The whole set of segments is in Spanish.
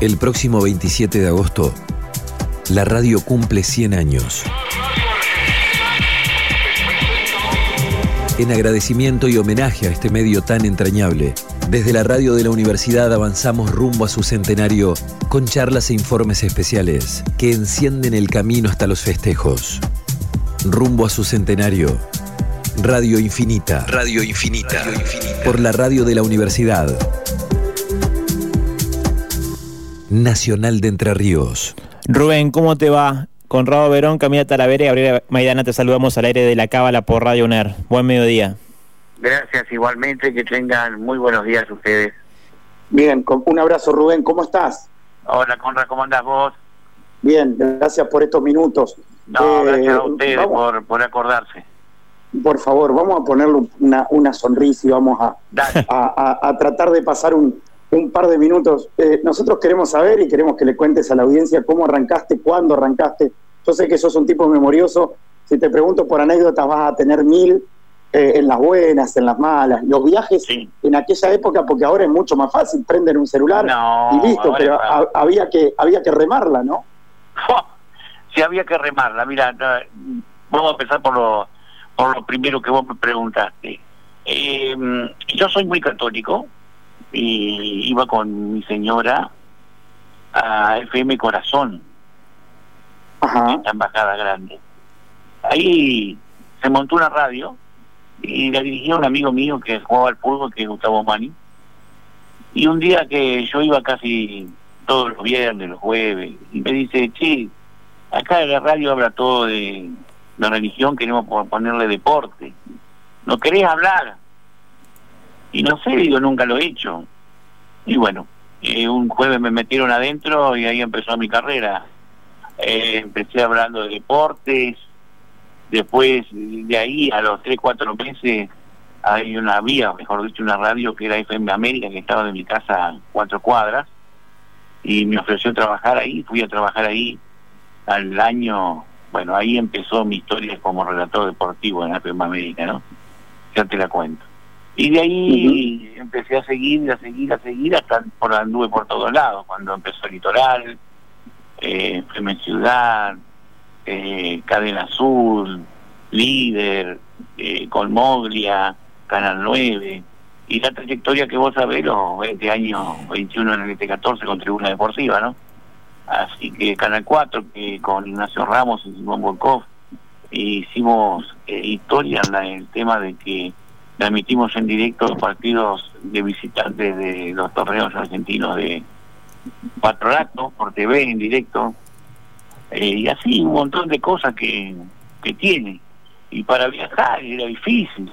El próximo 27 de agosto, la radio cumple 100 años. En agradecimiento y homenaje a este medio tan entrañable, desde la radio de la universidad avanzamos rumbo a su centenario con charlas e informes especiales que encienden el camino hasta los festejos. Rumbo a su centenario. Radio Infinita. Radio Infinita. Radio Infinita. Por la radio de la universidad. Nacional de Entre Ríos. Rubén, ¿cómo te va? Conrado Verón, Camila Talavera y Gabriela Maidana te saludamos al aire de la Cábala por Radio UNER. Buen mediodía. Gracias igualmente, que tengan muy buenos días ustedes. Bien, un abrazo Rubén, ¿cómo estás? Hola Conrado, ¿cómo andás vos? Bien, gracias por estos minutos. No, gracias a eh, ustedes por, por acordarse. Por favor, vamos a ponerle una, una sonrisa y vamos a, a, tratar de pasar un, un par de minutos. Eh, nosotros queremos saber y queremos que le cuentes a la audiencia cómo arrancaste, cuándo arrancaste. Yo sé que sos un tipo memorioso. Si te pregunto por anécdotas, vas a tener mil eh, en las buenas, en las malas. Los viajes en aquella época, porque ahora es mucho más fácil, prender un celular y listo, pero había que había que remarla, ¿no? Sí, había que remarla. Mira, vamos a empezar por lo, por lo primero que vos me preguntaste. Eh, yo soy muy católico, y iba con mi señora a FM Corazón, Ajá. esta embajada grande. Ahí se montó una radio y la dirigía un amigo mío que jugaba al fútbol, que es Gustavo Mani. Y un día que yo iba casi todos los viernes, los jueves, y me dice, che, acá en la radio habla todo de la religión, queremos ponerle deporte. ¿No querés hablar? Y no sé, digo, nunca lo he hecho. Y bueno, eh, un jueves me metieron adentro y ahí empezó mi carrera. Eh, empecé hablando de deportes, después de ahí a los 3, 4 meses hay una vía, mejor dicho, una radio que era FM América, que estaba de mi casa cuatro cuadras, y me ofreció trabajar ahí, fui a trabajar ahí al año, bueno, ahí empezó mi historia como relator deportivo en FM América, ¿no? Ya te la cuento. Y de ahí empecé a seguir, a seguir, a seguir, hasta por anduve por todos lados, cuando empezó el litoral, eh, en Ciudad, eh, Cadena Azul, Líder, eh, Colmoglia, Canal 9, y la trayectoria que vos sabés, los 20 años, 21 en el T14 con Tribuna Deportiva, ¿no? Así que Canal 4, que con Ignacio Ramos y Simón Volkov, hicimos eh, historia en el tema de que transmitimos en directo los partidos de visitantes de los torneos argentinos de Patronato por TV en directo. Eh, y así un montón de cosas que, que tiene. Y para viajar era difícil.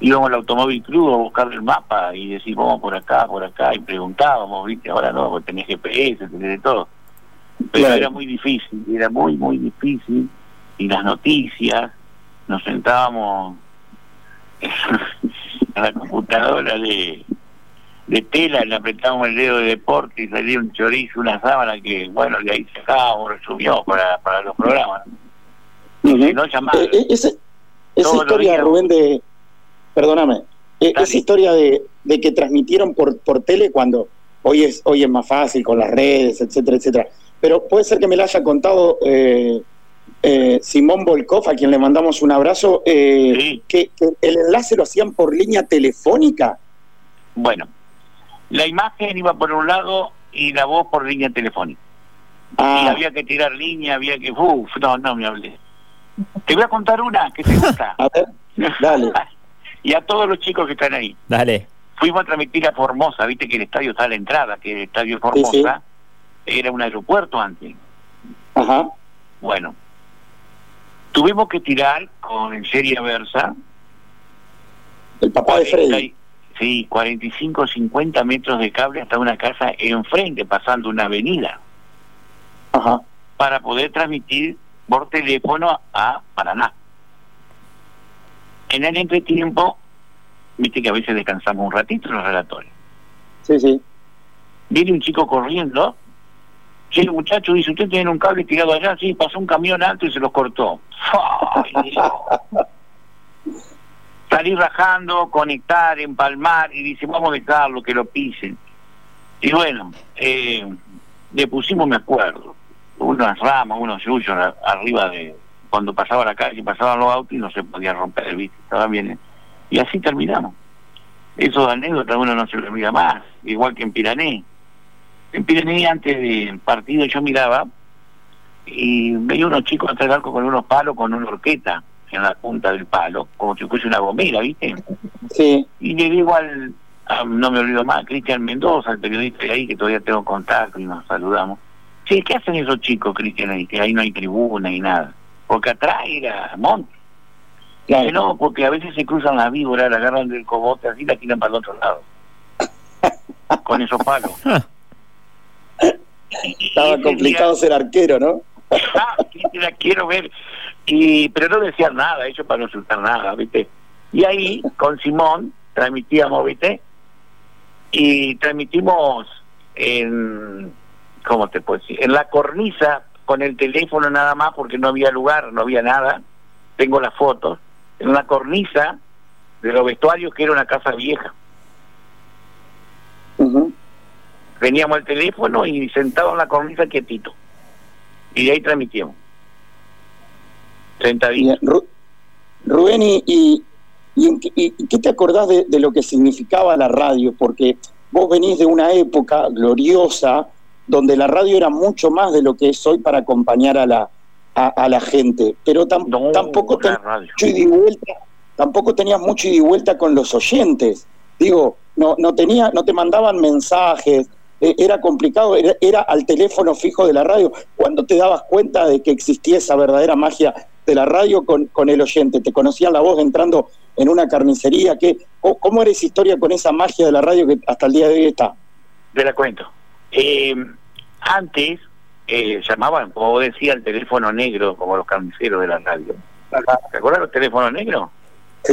Íbamos al automóvil crudo a buscar el mapa y decir vamos por acá, por acá y preguntábamos, viste, ahora no, porque tenés GPS, tenés de todo pero era muy difícil, era muy muy difícil. Y las noticias nos sentábamos a la computadora de, de tela, le apretábamos el dedo de deporte y salía un chorizo, una sábana que, bueno, de ahí sacábamos, resumió para, para los programas. no eh, eh, esa historia, Rubén, de. Perdóname. Eh, esa historia de, de que transmitieron por, por tele cuando hoy es, hoy es más fácil con las redes, etcétera, etcétera. Pero puede ser que me la haya contado. Eh, eh, Simón Volkov, a quien le mandamos un abrazo, eh, que, el enlace lo hacían por línea telefónica. Bueno, la imagen iba por un lado y la voz por línea telefónica. Ah. Y había que tirar línea, había que... Uf, no, no me hablé. Te voy a contar una que te gusta. a ver, dale. y a todos los chicos que están ahí. Dale. Fuimos a transmitir a Formosa, viste que el estadio está a la entrada, que el estadio Formosa era un aeropuerto antes. Ajá. Bueno, Tuvimos que tirar con serie Versa. El papá de Freddy. Sí, 45 50 metros de cable hasta una casa enfrente, pasando una avenida. Ajá. Para poder transmitir por teléfono a Paraná. En el entretiempo, viste que a veces descansamos un ratito los relatores. Sí, sí. Viene un chico corriendo Sí, el muchacho dice, usted tiene un cable tirado allá, sí, pasó un camión alto y se los cortó. Salir rajando, conectar, empalmar y dice, vamos a dejarlo, que lo pisen. Y bueno, eh, le pusimos, me acuerdo, unas ramas, unos yuyos arriba de, cuando pasaba la calle, pasaban los autos y no se podía romper el bici, estaba bien. Y así terminamos. Esos anécdotas uno no se lo olvida más, igual que en Pirané. En Pirané antes del partido yo miraba y veía unos chicos hacer arco con unos palos, con una horqueta en la punta del palo, como si fuese una gomera, ¿viste? Sí. Y le digo al, no me olvido más, Cristian Mendoza, el periodista de ahí, que todavía tengo contacto y nos saludamos. Sí, ¿qué hacen esos chicos, Cristian, ahí? Que ahí no hay tribuna y nada porque atrás era monte. Claro. no, porque a veces se cruzan las víboras, la agarran del cogote así y la tiran para el otro lado. con esos palos. Estaba complicado ser arquero, ¿no? Ah, la quiero ver. Y, pero no decían nada, ellos para no soltar nada, ¿viste? Y ahí, con Simón, transmitíamos, ¿viste? Y transmitimos en, ¿cómo te puedo decir? En la cornisa con el teléfono nada más porque no había lugar, no había nada. Tengo las fotos en una cornisa de los vestuarios que era una casa vieja. Veníamos al teléfono y sentado en la cornisa quietito. Y de ahí transmitíamos. Sentadito. Rubén, ¿y, y, y, qué te acordás de, de lo que significaba la radio? Porque vos venís de una época gloriosa donde la radio era mucho más de lo que es hoy para acompañar a la, a, la gente, pero tampoco, tenías mucho ida y vuelta, tampoco tenías mucho ida y vuelta con los oyentes. Digo, no, no, tenía, no te mandaban mensajes, e, era complicado, era, era, al teléfono fijo de la radio. ¿Cuándo te dabas cuenta de que existía esa verdadera magia de la radio con, con el oyente? ¿Te conocían la voz entrando en una carnicería? ¿Qué, ¿Cómo era esa historia con esa magia de la radio que hasta el día de hoy está? Te la cuento. Eh, antes eh, llamaban, como decía, el teléfono negro, como los carniceros de la radio. ¿Te acuerdas los teléfonos negros?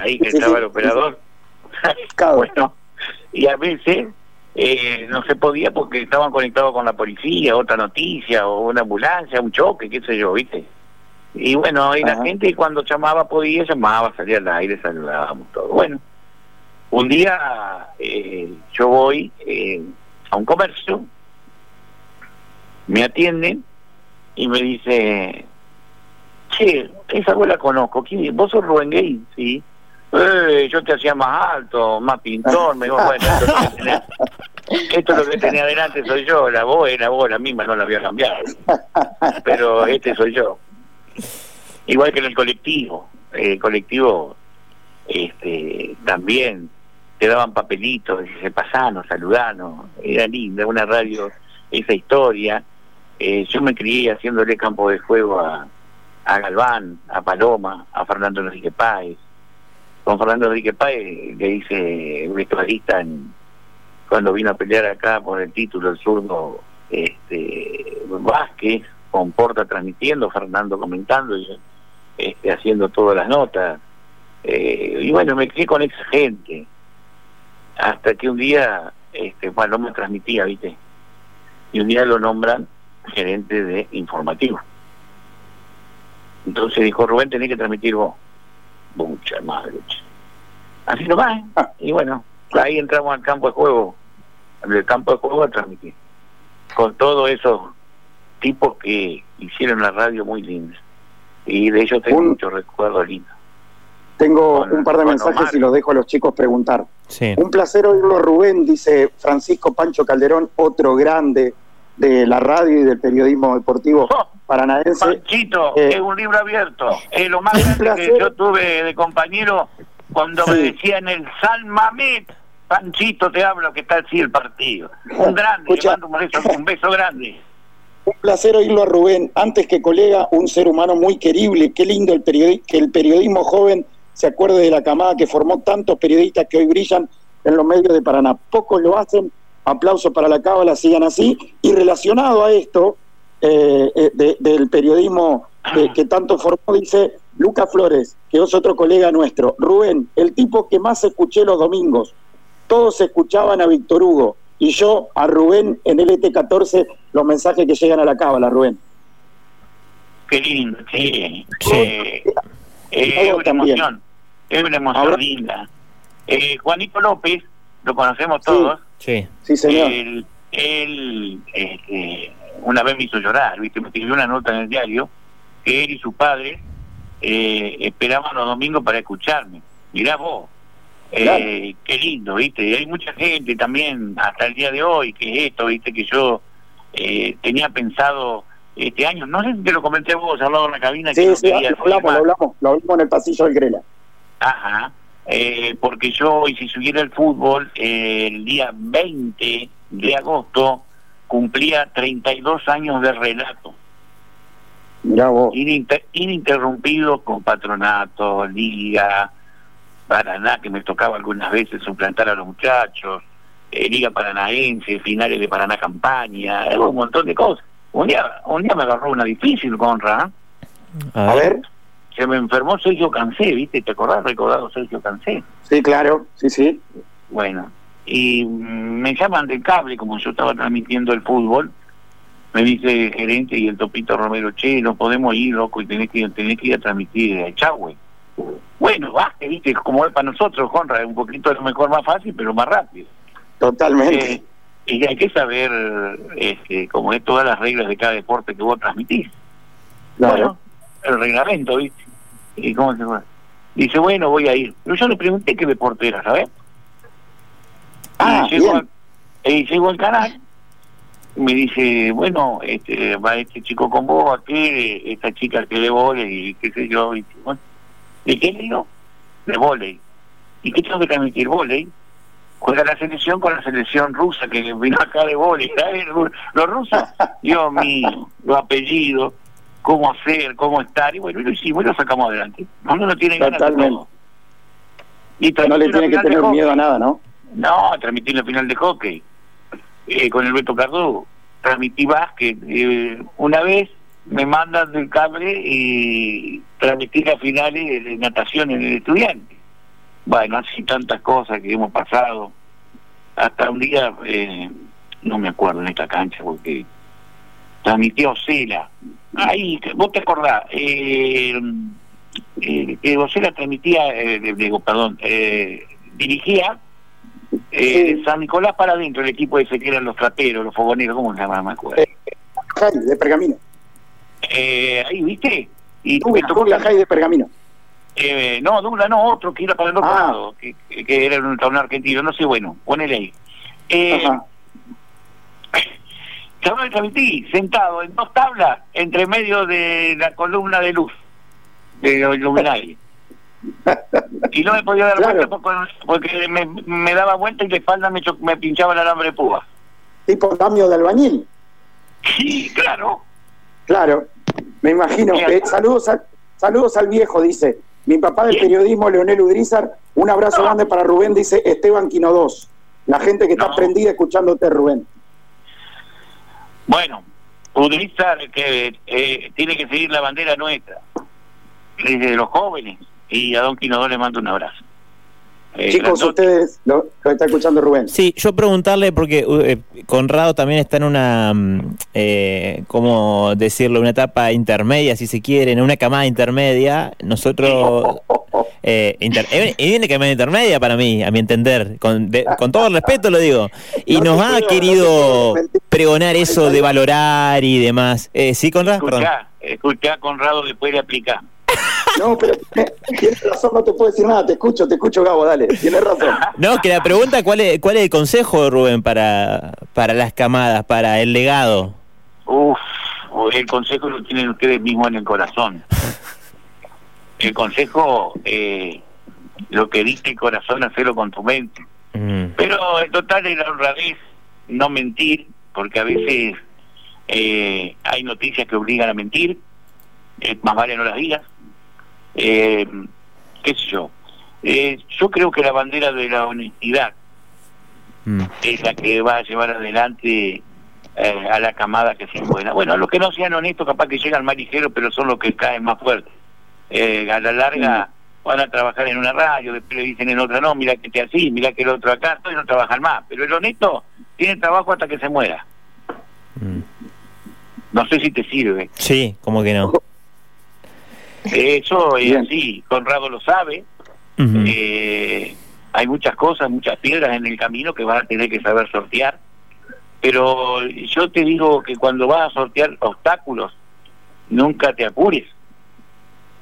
Ahí que estaba el operador. bueno, y a veces eh, no se podía porque estaban conectados con la policía, otra noticia, o una ambulancia, un choque, qué sé yo, ¿viste? Y bueno, y la gente cuando llamaba podía, llamaba, salía al aire, saludábamos todo. Bueno, un día eh, yo voy eh, a un comercio me atienden y me dice, che, esa abuela conozco, ¿quién? ¿Vos sos Rubén Gay? Sí. Eh, yo te hacía más alto, más pintor, me dijo, bueno, esto, es lo que tenía adelante soy yo, la voz es la voz la misma, no la voy a cambiar. Pero este soy yo. Igual que en el colectivo, el colectivo este también te daban papelitos, se pasanos, saludanos, era linda, una radio, esa historia, eh, yo me crié haciéndole campo de juego a, a Galván, a Paloma, a Fernando Enrique Páez. Con Fernando Enrique Páez le hice un en, cuando vino a pelear acá por el título el zurdo este, Vázquez, con Porta transmitiendo, Fernando comentando y este, haciendo todas las notas. Eh, y bueno, me crié con esa gente. Hasta que un día, este, Paloma transmitía, ¿viste? Y un día lo nombran gerente de informativo. Entonces dijo, Rubén, tenés que transmitir vos. Mucha madre. Así no va, ¿eh? ah. Y bueno, ahí entramos al campo de juego, al campo de juego a transmitir. Con todos esos tipos que hicieron la radio muy linda. Y de ellos tengo muchos recuerdos lindos. Tengo un par de mensajes y los dejo a los chicos preguntar. Un placer oírlo, Rubén, dice Francisco Pancho Calderón, otro grande de la radio y del periodismo deportivo oh, paranaense. Panchito, eh, es un libro abierto. Es lo más grande que yo tuve de compañero cuando me decían el San Mamet. Panchito, te hablo que está así el partido. Un grande, un, un beso grande. Un placer oírlo a Rubén. Antes que colega, un ser humano muy querible. Qué lindo el que el periodismo joven se acuerde de la camada que formó tantos periodistas que hoy brillan en los medios de Paraná. Pocos lo hacen aplauso para la cábala, sigan así. Y relacionado a esto, eh, eh, del periodismo que, tanto formó, dice Luca Flores, que es otro colega nuestro. Rubén, el tipo que más escuché los domingos. Todos escuchaban a Víctor Hugo y yo a Rubén en el ET14 los mensajes que llegan a la cábala, Rubén. Qué lindo, sí. Eh, es una emoción, es una emoción linda. Juanito López, lo conocemos todos. Sí, sí señor. él este, una vez me hizo llorar, ¿viste? Me escribió una nota en el diario que él y su padre eh, esperaban los domingos para escucharme. Mirá vos, eh, qué lindo, ¿viste? Y hay mucha gente también hasta el día de hoy que es esto, ¿viste? Que yo eh, tenía pensado este año, no sé si te lo comenté vos, hablado en la cabina. Sí, sí, lo hablamos, lo hablamos, lo hablamos en el pasillo del Grela. Ajá, eh, porque yo, y si subiera el fútbol, el día 20 de agosto cumplía 32 años de relato. Mirá vos. ininterrumpido con patronato, liga, Paraná, que me tocaba algunas veces suplantar a los muchachos, eh, Liga Paranaense, finales de Paraná Campaña, un montón de cosas. Un día, un día me agarró una difícil, Conra. A, ver. Se me enfermó Sergio Cansé, ¿viste? ¿Te acordás? Recordado Sergio Cansé. Sí, claro, sí, sí. Bueno, y me llaman del cable, como yo estaba transmitiendo el fútbol, me dice el gerente y el topito Romero, che, no podemos ir, loco, y tenés que, tenés que ir a transmitir a Chagüe. Bueno, baje, viste, como es para nosotros, Conrad, un poquito a lo mejor más fácil, pero más rápido. Totalmente. Eh, y hay que saber, este, como es todas las reglas de cada deporte que vos transmitís. Claro. El reglamento, viste. ¿Y cómo se fue? Dice, bueno, voy a ir. Pero yo le pregunté qué deporte era, ¿sabes? Ah, y llego, y llego al canal me dice, bueno, este, va este chico con vos, aquí, esta chica que de volei, y qué sé yo, y, bueno, ¿de qué le digo? De volei. ¿Y qué tengo que transmitir? Volei. Juega la selección con la selección rusa que vino acá de volei. Los rusos, Dios mío, los apellidos, cómo hacer, cómo estar, y bueno, y lo hicimos y lo sacamos adelante. Uno no tiene ganas de todo. Y no le tiene que tener miedo a nada, ¿no? No, transmitir la final de hockey eh, con el Beto Cardo, transmití básquet. Eh, una vez me mandan del cable y transmití las finales de natación en el estudiante. Bueno, así tantas cosas que hemos pasado. Hasta un día, eh, no me acuerdo en esta cancha, porque transmití a Ocela. Ahí, vos te acordás, eh, eh, Ocela transmitía, digo, perdón, dirigía eh, San Nicolás para adentro, el equipo ese que eran los traperos, los fogoneros, ¿cómo se llama? Me acuerdo. Eh, de Pergamino. Eh, ahí, ¿viste? Y Douglas, tocó la de Pergamino. Eh, no, Douglas no, otro que iba para el otro ah. lado, que, que, era un torneo argentino, no sé, bueno, ponele ahí. Eh, Chaval transmití, sentado en dos tablas, entre medio de la columna de luz, de Illuminati. y no me podía dar vuelta porque, me, daba vuelta y de espalda me, me pinchaba el alambre de púa. ¿Tipo cambio de albañil? Sí, claro. Claro, me imagino. Eh, saludos, saludos al viejo, dice. Mi papá del periodismo, Leonel Udrizar. Un abrazo grande para Rubén, dice Esteban Quino 2. La gente que está prendida escuchándote, Rubén. Bueno, Udrizar que eh, tiene que seguir la bandera nuestra. Desde los jóvenes y a Don Quinodó le mando un abrazo. Eh, Chicos, ustedes lo, está escuchando Rubén. Sí, yo preguntarle, porque uh, eh, Conrado también está en una, mm, eh, ¿cómo decirlo? Una etapa intermedia, si se quiere, en una camada intermedia. Nosotros. Eh, inter, viene camada intermedia para mí, a mi entender, con, con todo el respeto lo digo. Y nos ha querido pregonar eso de valorar y demás. ¿Sí, Conrado? Escuchá, escuchá, Conrado, después de aplicar. No, pero tienes razón, no te puedo decir nada. Te escucho, te escucho, Gabo, dale. Tienes razón. No, que la pregunta, ¿cuál es, cuál es el consejo, Rubén, para, para las camadas, para el legado? Uf, el consejo lo tienen ustedes mismos en el corazón. El consejo, eh, lo que dice el corazón, hacerlo con tu mente. Mm. Pero en total es la honradez, no mentir, porque a veces eh, hay noticias que obligan a mentir, eh, más vale no las digas eh, qué sé yo. Eh, yo creo que la bandera de la honestidad mm. es la que va a llevar adelante eh, a la camada que sea buena. Bueno, los que no sean honestos capaz que llegan más ligeros, pero son los que caen más fuertes. Eh, a la larga mm. van a trabajar en una radio, después le dicen en otra, no, mira que te así, mira que el otro acá, entonces no trabajan más. Pero el honesto tiene trabajo hasta que se muera. Mm. No sé si te sirve. Sí, como que no. Eso es así, Conrado lo sabe. Eh, hay muchas cosas, muchas piedras en el camino que van a tener que saber sortear. Pero yo te digo que cuando vas a sortear obstáculos, nunca te apures,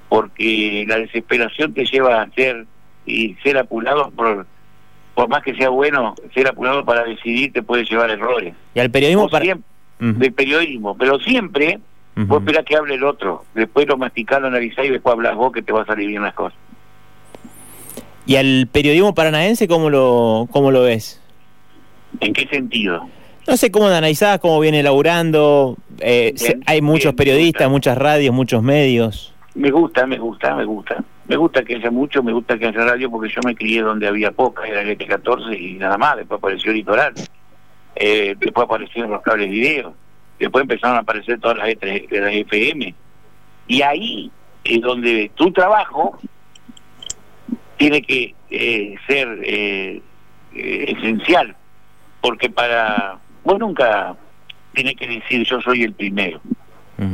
porque la desesperación te lleva a ser y ser apurado por por más que sea bueno, ser apurado para decidir te puede llevar errores. Y al periodismo para... Del periodismo, pero siempre vos esperás que hable el otro, después lo masticás, lo analizás y después hablas vos que te va a salir bien las cosas. ¿Y al periodismo paranaense cómo lo, cómo lo ves? ¿En qué sentido? No sé cómo analizás, cómo viene laburando. Eh, hay muchos periodistas, muchas radios, muchos medios. Me gusta, me gusta, me gusta. Me gusta que haya mucho, me gusta que haya radio porque yo me crié donde había poca, era el ET14 y nada más. Después apareció Litoral. Eh, después aparecieron los cables video. Después empezaron a aparecer todas las, las FM. Y ahí es donde tu trabajo tiene que eh, ser eh, eh, esencial, porque para vos nunca tienes que decir yo soy el primero,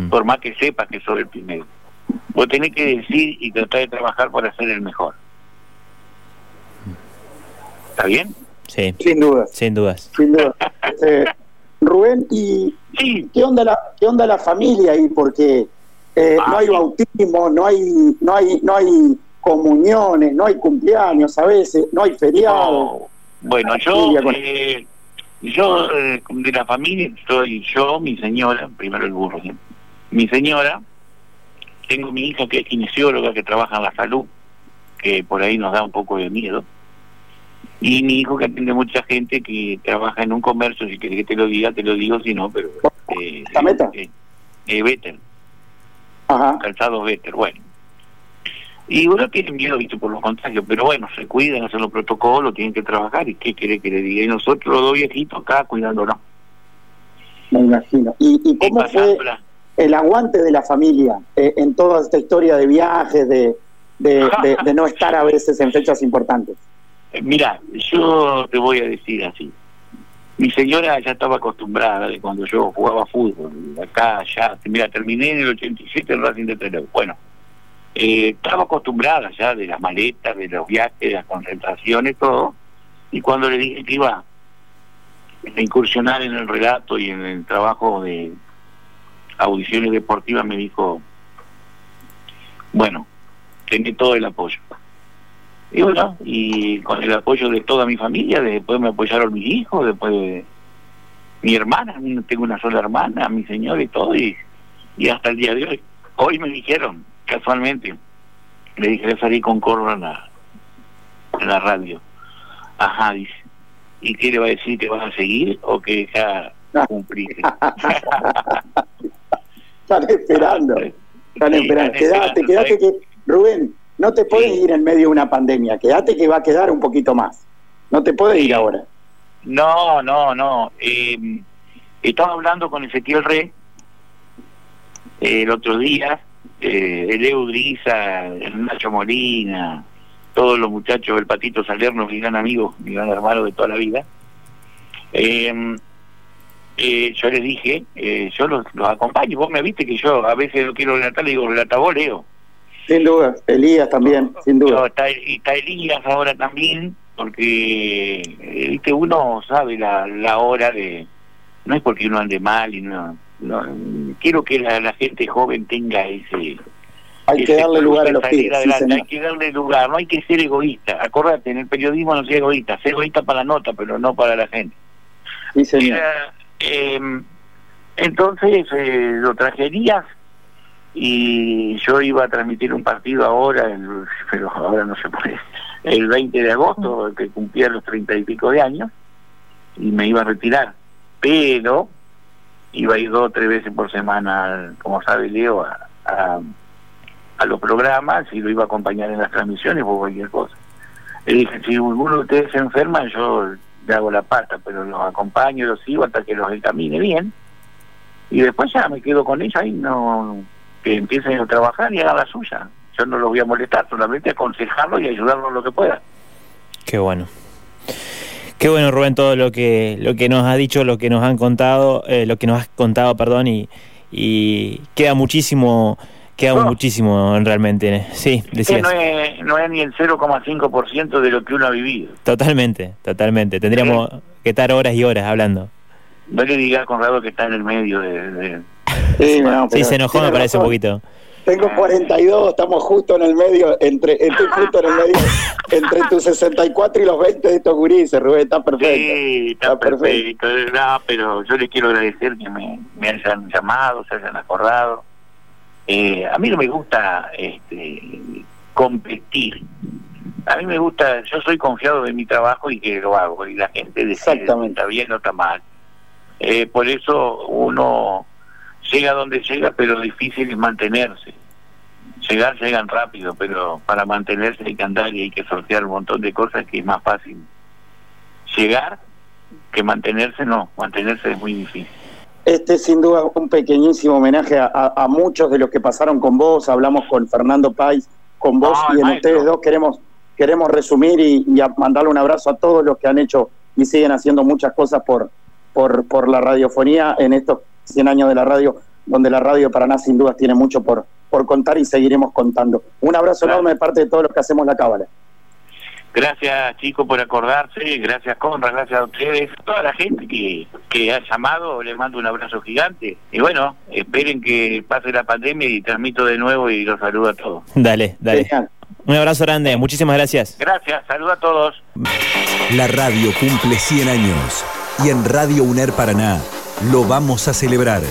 por más que sepas que soy el primero. Vos tenés que decir y tratar de trabajar para ser el mejor. ¿Está bien? Sí. Sin duda. Sin dudas. Sin duda. Rubén, ¿y qué onda la qué onda la familia ahí? Porque no ah, hay bautismo, no hay no hay no hay comuniones, no hay cumpleaños a veces, no hay feriados. Bueno, yo, eh, yo eh, de la familia soy yo, mi señora, primero el burro, mi señora, tengo mi hija que es kinesióloga, que trabaja en la salud, que por ahí nos da un poco de miedo, y mi hijo que atiende mucha gente que trabaja en un comercio, si querés que te lo diga, te lo digo, si no, pero... Eh, ¿La meta? Eh, eh, Ajá. Calzado Better, bueno. Y uno tiene miedo, visto, por los contagios, pero bueno, se cuidan, hacen los protocolos, tienen que trabajar, ¿y qué quiere que le diga? Y nosotros los dos viejitos acá cuidándonos. Me imagino. ¿Y, cómo fue el aguante de la familia eh, en toda esta historia de viajes, de, de, no estar a veces en fechas importantes? Eh, mira, yo te voy a decir así. Mi señora ya estaba acostumbrada de cuando yo jugaba fútbol, acá, allá. Mira, terminé en el 87 en Racing de Trelew. Bueno, eh, estaba acostumbrada ya de las maletas, de los viajes, de las concentraciones, todo. Y cuando le dije que iba a incursionar en el relato y en el trabajo de audiciones deportivas, me dijo, bueno, tiene todo el apoyo. Y bueno, y con el apoyo de toda mi familia, después me apoyaron mis hijos, después de mi hermana, tengo una sola hermana, mi señor y todo, y, y hasta el día de hoy. Hoy me dijeron, casualmente, le dije, salir con Corro en la, en la radio. Ajá, dice. ¿Y qué le va a decir? ¿Que vas a seguir o que ya cumpliste? Están esperando. Están esperando. quédate, quédate que... Rubén, no te puedes ir en medio de una pandemia. Quédate que va a quedar un poquito más. No te puedes ir ahora. No, no, no. Eh, estaba hablando con Ezequiel Rey eh, el otro día eh, el Eudrisa, el Nacho Molina, todos los muchachos del Patito Salerno, mi gran amigo, mi gran hermano de toda la vida. Em, eh, yo les dije, eh, yo los, acompaño, vos me viste que yo a veces no quiero relatar, le digo, relata vos, Leo. Sin duda, Elías también, sin duda. está, está Elías ahora también, porque viste uno sabe la, la hora de... No es porque uno ande mal y no no, quiero que la, gente joven tenga ese hay que darle lugar a los pibes, hay que darle lugar, no hay que ser egoísta. Acordate, en el periodismo no sea egoísta, ser egoísta para la nota, pero no para la gente. Em, entonces eh, lo trajerías y yo iba a transmitir un partido ahora, pero ahora no se puede, el 20 de agosto, que cumplía los treinta y pico de años, y me iba a retirar. Pero iba a ir dos o tres veces por semana, como sabe Leo, a, a, los programas y lo iba a acompañar en las transmisiones o cualquier cosa. Le dije, si alguno de ustedes se enferma, yo le hago la pata, pero los acompaño, los sigo hasta que los encamine bien. Y después ya me quedo con ellos ahí, no que empiecen a trabajar y hagan la suya. Yo no los voy a molestar, solamente aconsejarlos y ayudarlos lo que pueda. Qué bueno. Qué bueno, Rubén, todo lo que, lo que nos ha dicho, lo que nos han contado, eh, lo que nos has contado, perdón, y, y queda muchísimo, queda muchísimo realmente. Sí, decías. no, es, no es ni el 0,5% de lo que uno ha vivido. Totalmente, totalmente. Tendríamos que estar horas y horas hablando. no le diga a Conrado que está en el medio de... Sí, sí, se enojó me parece un poquito. Tengo 42, estamos justo en el medio, entre, estoy justo en el medio, entre tus 64 y los 20 de estos gurises, Rubén, está perfecto. Sí, está, perfecto. No, pero yo les quiero agradecer que me, me hayan llamado, se hayan acordado. Eh, a mí no me gusta este, competir. A mí me gusta, yo soy confiado de mi trabajo y que lo hago, y la gente decide si está bien o está mal. Eh, por eso uno llega donde llega, pero difícil es mantenerse. Llegar, llegan rápido, pero para mantenerse hay que andar y hay que sortear un montón de cosas que es más fácil. Llegar que mantenerse, no, mantenerse es muy difícil. Este es sin duda un pequeñísimo homenaje a, muchos de los que pasaron con vos, hablamos con Fernando Pais, con vos y en ustedes dos. Queremos, queremos resumir y, y mandarle un abrazo a todos los que han hecho y siguen haciendo muchas cosas por, por, por la radiofonía en estos 100 años de la radio, donde la radio Paraná sin dudas tiene mucho por, por contar y seguiremos contando. Un abrazo enorme de parte de todos los que hacemos la cábala. Gracias, chicos, por acordarse. Gracias, Conra. Gracias a ustedes. Toda la gente que, que ha llamado, les mando un abrazo gigante. Y bueno, esperen que pase la pandemia y transmito de nuevo y los saludo a todos. Dale, dale. Un abrazo grande. Muchísimas gracias. Gracias. Saludo a todos. La radio cumple 100 años. Y en Radio UNER Paraná lo vamos a celebrar.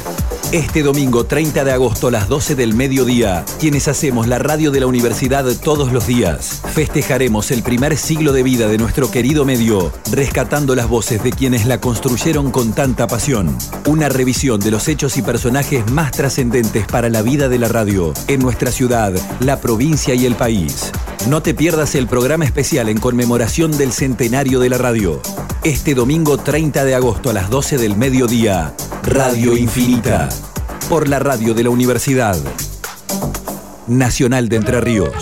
Este domingo 30 de agosto a las 12 del mediodía, quienes hacemos la radio de la universidad todos los días, festejaremos el primer siglo de vida de nuestro querido medio, rescatando las voces de quienes la construyeron con tanta pasión. Una revisión de los hechos y personajes más trascendentes para la vida de la radio en nuestra ciudad, la provincia y el país. No te pierdas el programa especial en conmemoración del centenario de la radio. Este domingo 30 de agosto a las 12 del mediodía, Radio Infinita, por la radio de la Universidad Nacional de Entre Ríos.